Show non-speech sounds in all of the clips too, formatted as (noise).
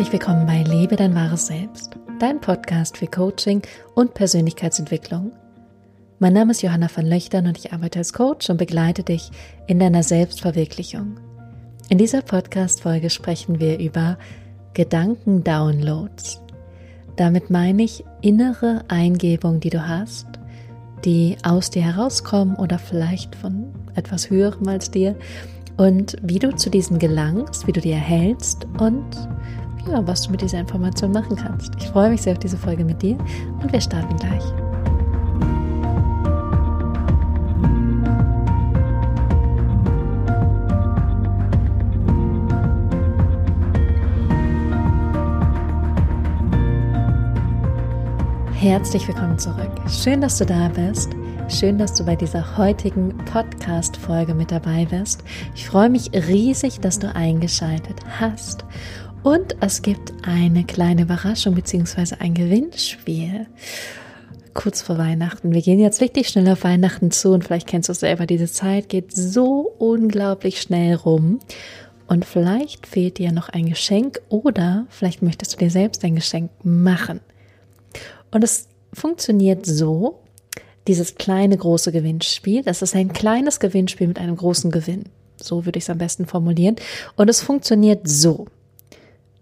Herzlich willkommen bei Lebe dein wahres Selbst, dein Podcast für Coaching und Persönlichkeitsentwicklung. Mein Name ist Johanna van Löchtern und ich arbeite als Coach und begleite dich in deiner Selbstverwirklichung. In dieser Podcast-Folge sprechen wir über Gedanken-Downloads. Damit meine ich innere Eingebungen, die du hast, die aus dir herauskommen oder vielleicht von etwas höherem als dir und wie du zu diesen gelangst, wie du die erhältst und ja, was du mit dieser Information machen kannst. Ich freue mich sehr auf diese Folge mit dir und wir starten gleich. Herzlich willkommen zurück. Schön, dass du da bist. Schön, dass du bei dieser heutigen Podcast-Folge mit dabei bist. Ich freue mich riesig, dass du eingeschaltet hast. Und es gibt eine kleine Überraschung bzw. ein Gewinnspiel. Kurz vor Weihnachten. Wir gehen jetzt richtig schnell auf Weihnachten zu und vielleicht kennst du es selber, diese Zeit geht so unglaublich schnell rum. Und vielleicht fehlt dir noch ein Geschenk oder vielleicht möchtest du dir selbst ein Geschenk machen. Und es funktioniert so, dieses kleine große Gewinnspiel, das ist ein kleines Gewinnspiel mit einem großen Gewinn. So würde ich es am besten formulieren. Und es funktioniert so.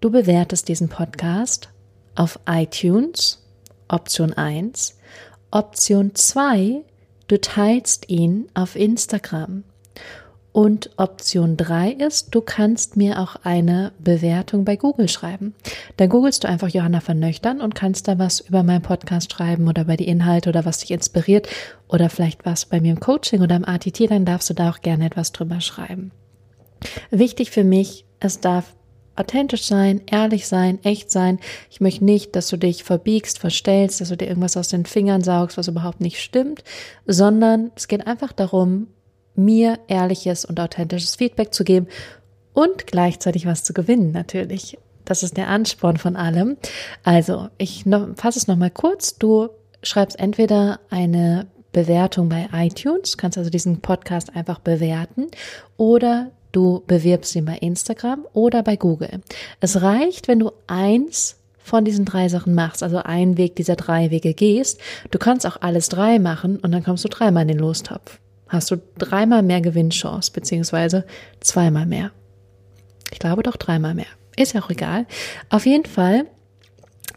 Du bewertest diesen Podcast auf iTunes, Option 1. Option 2, du teilst ihn auf Instagram. Und Option 3 ist, du kannst mir auch eine Bewertung bei Google schreiben. Dann googelst du einfach Johanna von Nöchtern und kannst da was über meinen Podcast schreiben oder bei die Inhalte oder was dich inspiriert oder vielleicht was bei mir im Coaching oder im ATT, dann darfst du da auch gerne etwas drüber schreiben. Wichtig für mich, es darf authentisch sein, ehrlich sein, echt sein. Ich möchte nicht, dass du dich verbiegst, verstellst, dass du dir irgendwas aus den Fingern saugst, was überhaupt nicht stimmt, sondern es geht einfach darum, mir ehrliches und authentisches Feedback zu geben und gleichzeitig was zu gewinnen, natürlich. Das ist der Ansporn von allem. Also, ich fasse es nochmal kurz. Du schreibst entweder eine Bewertung bei iTunes, kannst also diesen Podcast einfach bewerten oder Du bewirbst ihn bei Instagram oder bei Google. Es reicht, wenn du eins von diesen drei Sachen machst, also einen Weg dieser drei Wege gehst. Du kannst auch alles drei machen und dann kommst du dreimal in den Lostopf. Hast du dreimal mehr Gewinnchance, beziehungsweise zweimal mehr. Ich glaube doch dreimal mehr. Ist ja auch egal. Auf jeden Fall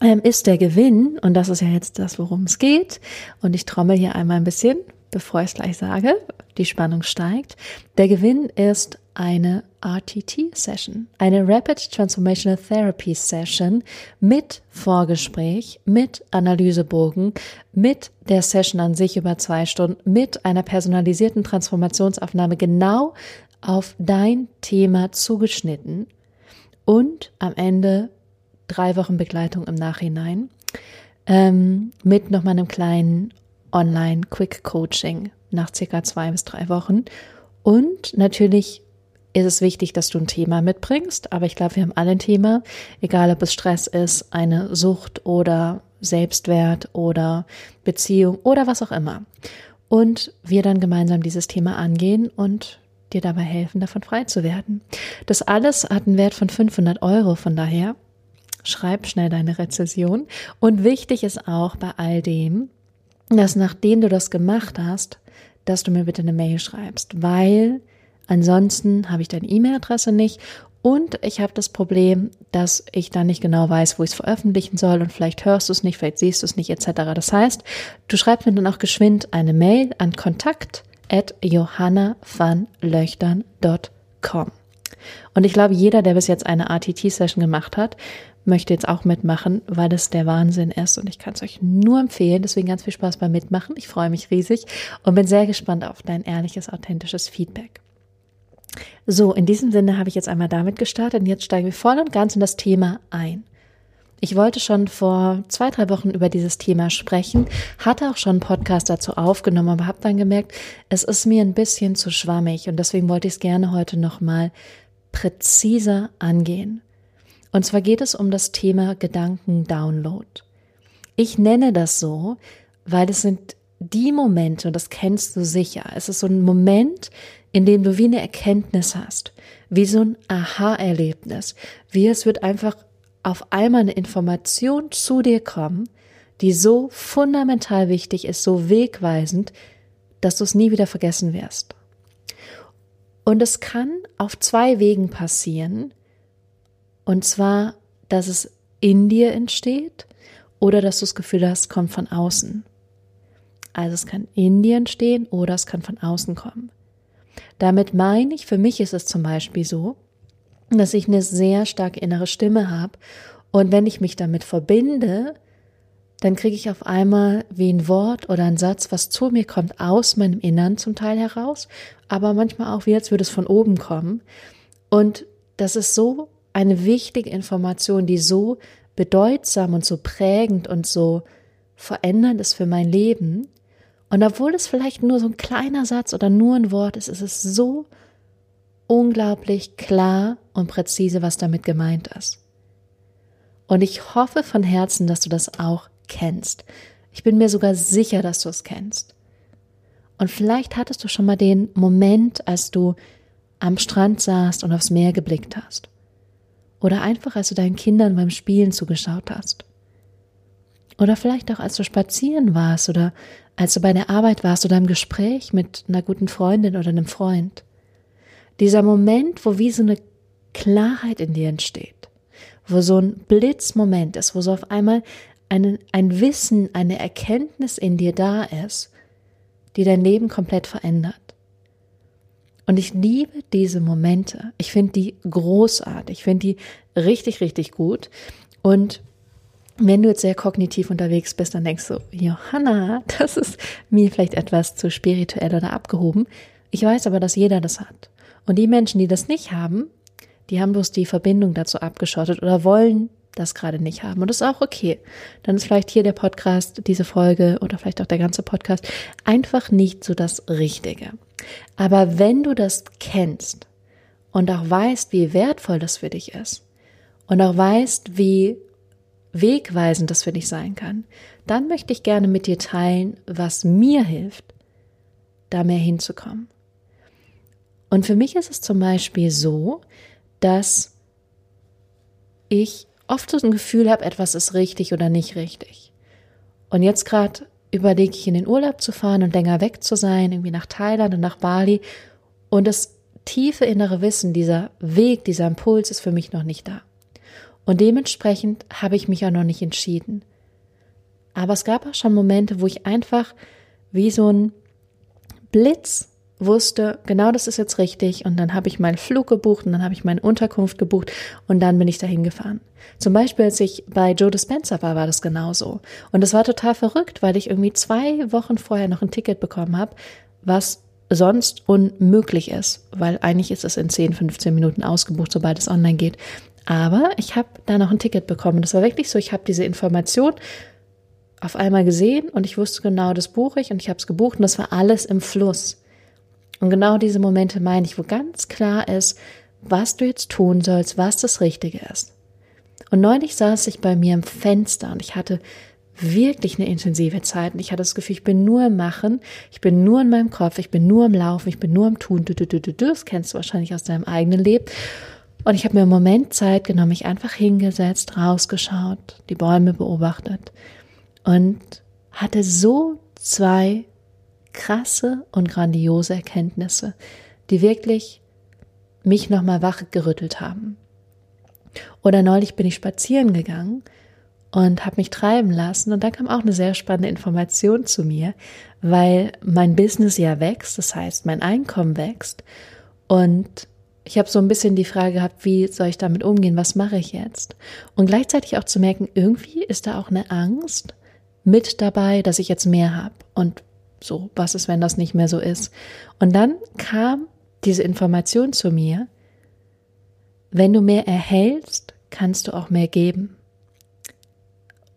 ähm, ist der Gewinn, und das ist ja jetzt das, worum es geht, und ich trommel hier einmal ein bisschen, bevor ich es gleich sage, die Spannung steigt. Der Gewinn ist eine RTT-Session, eine Rapid Transformational Therapy Session mit Vorgespräch, mit Analysebogen, mit der Session an sich über zwei Stunden, mit einer personalisierten Transformationsaufnahme genau auf dein Thema zugeschnitten und am Ende drei Wochen Begleitung im Nachhinein ähm, mit nochmal einem kleinen Online-Quick-Coaching nach circa zwei bis drei Wochen und natürlich ist es wichtig, dass du ein Thema mitbringst. Aber ich glaube, wir haben alle ein Thema, egal ob es Stress ist, eine Sucht oder Selbstwert oder Beziehung oder was auch immer. Und wir dann gemeinsam dieses Thema angehen und dir dabei helfen, davon frei zu werden. Das alles hat einen Wert von 500 Euro, von daher schreib schnell deine Rezession. Und wichtig ist auch bei all dem, dass nachdem du das gemacht hast, dass du mir bitte eine Mail schreibst, weil Ansonsten habe ich deine E-Mail-Adresse nicht und ich habe das Problem, dass ich dann nicht genau weiß, wo ich es veröffentlichen soll und vielleicht hörst du es nicht, vielleicht siehst du es nicht etc. Das heißt, du schreibst mir dann auch geschwind eine Mail an kontakt at johannavanlöchtern.com. Und ich glaube, jeder, der bis jetzt eine ATT-Session gemacht hat, möchte jetzt auch mitmachen, weil das der Wahnsinn ist und ich kann es euch nur empfehlen. Deswegen ganz viel Spaß beim Mitmachen. Ich freue mich riesig und bin sehr gespannt auf dein ehrliches, authentisches Feedback. So, in diesem Sinne habe ich jetzt einmal damit gestartet und jetzt steigen wir voll und ganz in das Thema ein. Ich wollte schon vor zwei, drei Wochen über dieses Thema sprechen, hatte auch schon einen Podcast dazu aufgenommen, aber habe dann gemerkt, es ist mir ein bisschen zu schwammig und deswegen wollte ich es gerne heute nochmal präziser angehen. Und zwar geht es um das Thema Gedanken-Download. Ich nenne das so, weil es sind die Momente, und das kennst du sicher, es ist so ein Moment, in dem du wie eine Erkenntnis hast, wie so ein Aha-Erlebnis, wie es wird einfach auf einmal eine Information zu dir kommen, die so fundamental wichtig ist, so wegweisend, dass du es nie wieder vergessen wirst. Und es kann auf zwei Wegen passieren. Und zwar, dass es in dir entsteht oder dass du das Gefühl hast, kommt von außen. Also es kann in dir entstehen oder es kann von außen kommen. Damit meine ich, für mich ist es zum Beispiel so, dass ich eine sehr starke innere Stimme habe und wenn ich mich damit verbinde, dann kriege ich auf einmal wie ein Wort oder ein Satz, was zu mir kommt, aus meinem Innern zum Teil heraus, aber manchmal auch wie als würde es von oben kommen. Und das ist so eine wichtige Information, die so bedeutsam und so prägend und so verändernd ist für mein Leben. Und obwohl es vielleicht nur so ein kleiner Satz oder nur ein Wort ist, ist es so unglaublich klar und präzise, was damit gemeint ist. Und ich hoffe von Herzen, dass du das auch kennst. Ich bin mir sogar sicher, dass du es kennst. Und vielleicht hattest du schon mal den Moment, als du am Strand saßt und aufs Meer geblickt hast. Oder einfach, als du deinen Kindern beim Spielen zugeschaut hast. Oder vielleicht auch, als du spazieren warst oder als du bei der Arbeit warst oder im Gespräch mit einer guten Freundin oder einem Freund. Dieser Moment, wo wie so eine Klarheit in dir entsteht, wo so ein Blitzmoment ist, wo so auf einmal ein, ein Wissen, eine Erkenntnis in dir da ist, die dein Leben komplett verändert. Und ich liebe diese Momente. Ich finde die großartig. Ich finde die richtig, richtig gut. Und wenn du jetzt sehr kognitiv unterwegs bist, dann denkst du, Johanna, (laughs) das ist mir vielleicht etwas zu spirituell oder abgehoben. Ich weiß aber, dass jeder das hat. Und die Menschen, die das nicht haben, die haben bloß die Verbindung dazu abgeschottet oder wollen das gerade nicht haben. Und das ist auch okay. Dann ist vielleicht hier der Podcast, diese Folge oder vielleicht auch der ganze Podcast einfach nicht so das Richtige. Aber wenn du das kennst und auch weißt, wie wertvoll das für dich ist und auch weißt, wie wegweisend das für dich sein kann, dann möchte ich gerne mit dir teilen, was mir hilft, da mehr hinzukommen. Und für mich ist es zum Beispiel so, dass ich oft so ein Gefühl habe, etwas ist richtig oder nicht richtig. Und jetzt gerade überlege ich in den Urlaub zu fahren und länger weg zu sein, irgendwie nach Thailand und nach Bali. Und das tiefe innere Wissen, dieser Weg, dieser Impuls ist für mich noch nicht da. Und dementsprechend habe ich mich auch noch nicht entschieden. Aber es gab auch schon Momente, wo ich einfach wie so ein Blitz wusste, genau das ist jetzt richtig und dann habe ich meinen Flug gebucht und dann habe ich meine Unterkunft gebucht und dann bin ich dahin gefahren. Zum Beispiel, als ich bei Joe Dispenza war, war das genauso. Und das war total verrückt, weil ich irgendwie zwei Wochen vorher noch ein Ticket bekommen habe, was sonst unmöglich ist, weil eigentlich ist es in 10, 15 Minuten ausgebucht, sobald es online geht. Aber ich habe da noch ein Ticket bekommen. Das war wirklich so, ich habe diese Information auf einmal gesehen und ich wusste genau, das buche ich und ich habe es gebucht und das war alles im Fluss. Und genau diese Momente meine ich, wo ganz klar ist, was du jetzt tun sollst, was das Richtige ist. Und neulich saß ich bei mir im Fenster und ich hatte wirklich eine intensive Zeit und ich hatte das Gefühl, ich bin nur im Machen, ich bin nur in meinem Kopf, ich bin nur im Laufen, ich bin nur im Tun, du, du, du, du, du, das kennst du wahrscheinlich aus deinem eigenen Leben. Und ich habe mir einen Moment Zeit genommen, mich einfach hingesetzt, rausgeschaut, die Bäume beobachtet und hatte so zwei krasse und grandiose Erkenntnisse, die wirklich mich nochmal wachgerüttelt haben. Oder neulich bin ich spazieren gegangen und habe mich treiben lassen und da kam auch eine sehr spannende Information zu mir, weil mein Business ja wächst, das heißt mein Einkommen wächst und ich habe so ein bisschen die Frage gehabt, wie soll ich damit umgehen, was mache ich jetzt? Und gleichzeitig auch zu merken, irgendwie ist da auch eine Angst mit dabei, dass ich jetzt mehr habe und so, was ist, wenn das nicht mehr so ist? Und dann kam diese Information zu mir, wenn du mehr erhältst, kannst du auch mehr geben.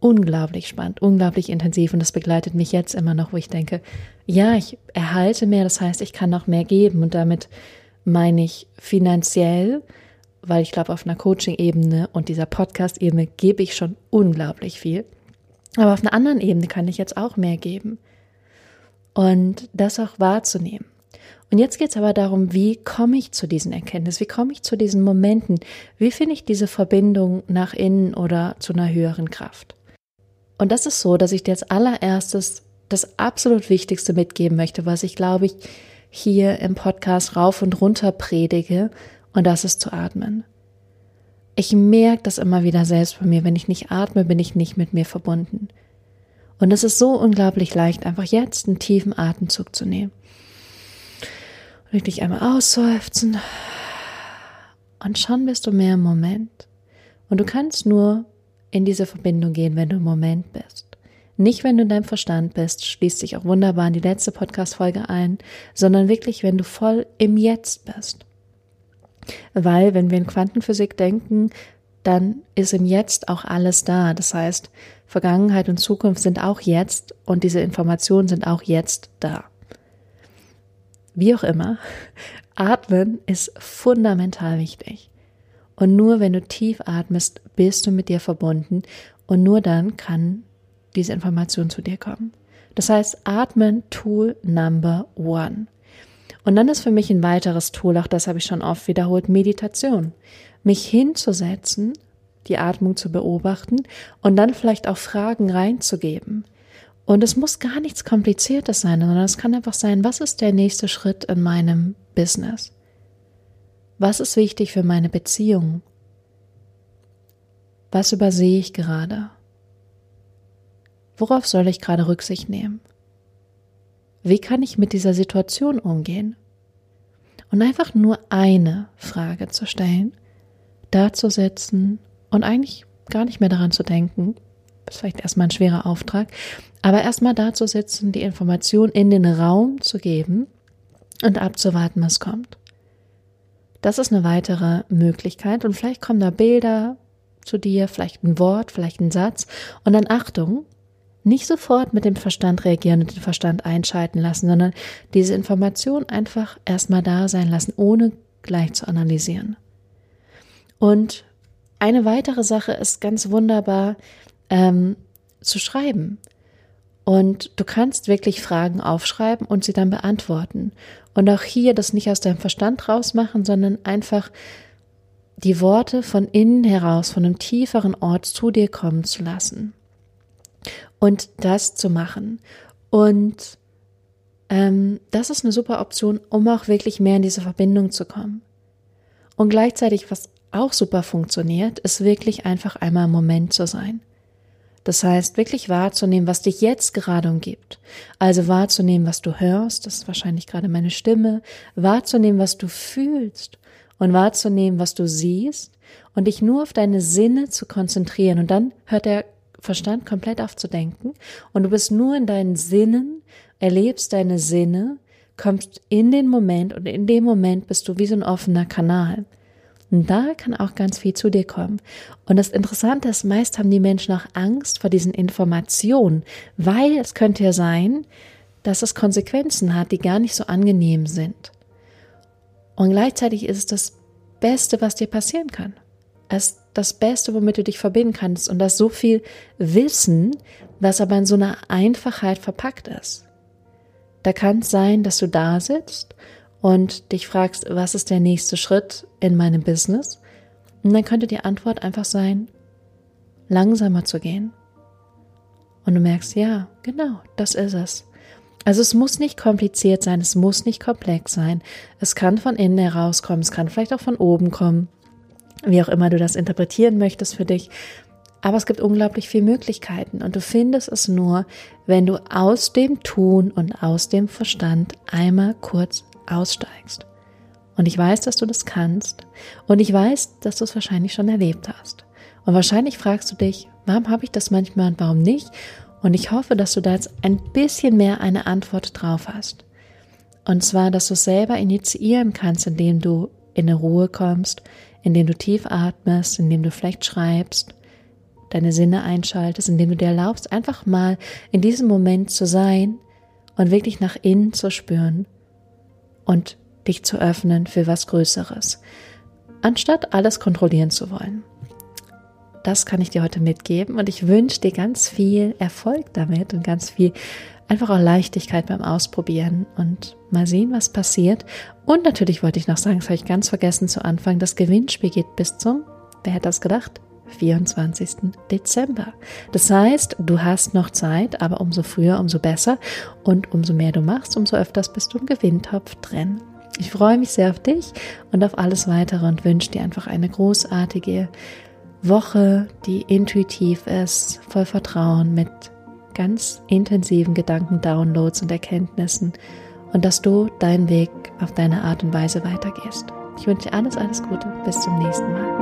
Unglaublich spannend, unglaublich intensiv und das begleitet mich jetzt immer noch, wo ich denke, ja, ich erhalte mehr, das heißt, ich kann noch mehr geben und damit meine ich finanziell, weil ich glaube, auf einer Coaching-Ebene und dieser Podcast-Ebene gebe ich schon unglaublich viel. Aber auf einer anderen Ebene kann ich jetzt auch mehr geben und das auch wahrzunehmen. Und jetzt geht es aber darum, wie komme ich zu diesen Erkenntnissen, wie komme ich zu diesen Momenten, wie finde ich diese Verbindung nach innen oder zu einer höheren Kraft. Und das ist so, dass ich dir als allererstes das absolut Wichtigste mitgeben möchte, was ich glaube ich hier im Podcast rauf und runter predige, und das ist zu atmen. Ich merke das immer wieder selbst bei mir, wenn ich nicht atme, bin ich nicht mit mir verbunden. Und es ist so unglaublich leicht, einfach jetzt einen tiefen Atemzug zu nehmen. Und dich einmal ausseufzen. Und schon bist du mehr im Moment. Und du kannst nur in diese Verbindung gehen, wenn du im Moment bist. Nicht, wenn du in deinem Verstand bist, schließt sich auch wunderbar in die letzte Podcast-Folge ein, sondern wirklich, wenn du voll im Jetzt bist. Weil, wenn wir in Quantenphysik denken, dann ist im Jetzt auch alles da. Das heißt, Vergangenheit und Zukunft sind auch jetzt und diese Informationen sind auch jetzt da. Wie auch immer, (laughs) atmen ist fundamental wichtig. Und nur wenn du tief atmest, bist du mit dir verbunden und nur dann kann diese Information zu dir kommen. Das heißt, Atmen, Tool Number One. Und dann ist für mich ein weiteres Tool, auch das habe ich schon oft wiederholt, Meditation. Mich hinzusetzen, die Atmung zu beobachten und dann vielleicht auch Fragen reinzugeben. Und es muss gar nichts Kompliziertes sein, sondern es kann einfach sein, was ist der nächste Schritt in meinem Business? Was ist wichtig für meine Beziehung? Was übersehe ich gerade? Worauf soll ich gerade Rücksicht nehmen? Wie kann ich mit dieser Situation umgehen? Und einfach nur eine Frage zu stellen, da zu sitzen und eigentlich gar nicht mehr daran zu denken, das ist vielleicht erstmal ein schwerer Auftrag, aber erstmal da zu sitzen, die Information in den Raum zu geben und abzuwarten, was kommt. Das ist eine weitere Möglichkeit und vielleicht kommen da Bilder zu dir, vielleicht ein Wort, vielleicht ein Satz und dann Achtung, nicht sofort mit dem Verstand reagieren und den Verstand einschalten lassen, sondern diese Information einfach erstmal da sein lassen, ohne gleich zu analysieren. Und eine weitere Sache ist ganz wunderbar ähm, zu schreiben. Und du kannst wirklich Fragen aufschreiben und sie dann beantworten. Und auch hier das nicht aus deinem Verstand rausmachen, sondern einfach die Worte von innen heraus, von einem tieferen Ort zu dir kommen zu lassen und das zu machen. Und ähm, das ist eine super Option, um auch wirklich mehr in diese Verbindung zu kommen. Und gleichzeitig, was auch super funktioniert, ist wirklich einfach einmal im Moment zu sein. Das heißt, wirklich wahrzunehmen, was dich jetzt gerade umgibt. Also wahrzunehmen, was du hörst, das ist wahrscheinlich gerade meine Stimme, wahrzunehmen, was du fühlst und wahrzunehmen, was du siehst und dich nur auf deine Sinne zu konzentrieren. Und dann hört der Verstand komplett aufzudenken und du bist nur in deinen Sinnen, erlebst deine Sinne, kommst in den Moment und in dem Moment bist du wie so ein offener Kanal. Und da kann auch ganz viel zu dir kommen. Und das Interessante ist, meist haben die Menschen auch Angst vor diesen Informationen, weil es könnte ja sein, dass es Konsequenzen hat, die gar nicht so angenehm sind. Und gleichzeitig ist es das Beste, was dir passieren kann. Es das Beste, womit du dich verbinden kannst und das so viel Wissen, was aber in so einer Einfachheit verpackt ist. Da kann es sein, dass du da sitzt und dich fragst, was ist der nächste Schritt in meinem Business? Und dann könnte die Antwort einfach sein, langsamer zu gehen. Und du merkst, ja, genau, das ist es. Also es muss nicht kompliziert sein, es muss nicht komplex sein. Es kann von innen herauskommen, es kann vielleicht auch von oben kommen wie auch immer du das interpretieren möchtest für dich. Aber es gibt unglaublich viele Möglichkeiten und du findest es nur, wenn du aus dem Tun und aus dem Verstand einmal kurz aussteigst. Und ich weiß, dass du das kannst und ich weiß, dass du es wahrscheinlich schon erlebt hast. Und wahrscheinlich fragst du dich, warum habe ich das manchmal und warum nicht? Und ich hoffe, dass du da jetzt ein bisschen mehr eine Antwort drauf hast. Und zwar, dass du es selber initiieren kannst, indem du in eine Ruhe kommst, indem du tief atmest, indem du vielleicht schreibst, deine Sinne einschaltest, indem du dir erlaubst, einfach mal in diesem Moment zu sein und wirklich nach innen zu spüren und dich zu öffnen für was Größeres, anstatt alles kontrollieren zu wollen. Das kann ich dir heute mitgeben und ich wünsche dir ganz viel Erfolg damit und ganz viel einfach auch Leichtigkeit beim Ausprobieren und mal sehen, was passiert. Und natürlich wollte ich noch sagen, das habe ich ganz vergessen zu Anfang, das Gewinnspiel geht bis zum, wer hätte das gedacht? 24. Dezember. Das heißt, du hast noch Zeit, aber umso früher, umso besser. Und umso mehr du machst, umso öfters bist du im Gewinntopf drin. Ich freue mich sehr auf dich und auf alles weitere und wünsche dir einfach eine großartige Woche, die intuitiv ist, voll Vertrauen mit ganz intensiven Gedanken-Downloads und Erkenntnissen und dass du deinen Weg auf deine Art und Weise weitergehst. Ich wünsche dir alles, alles Gute. Bis zum nächsten Mal.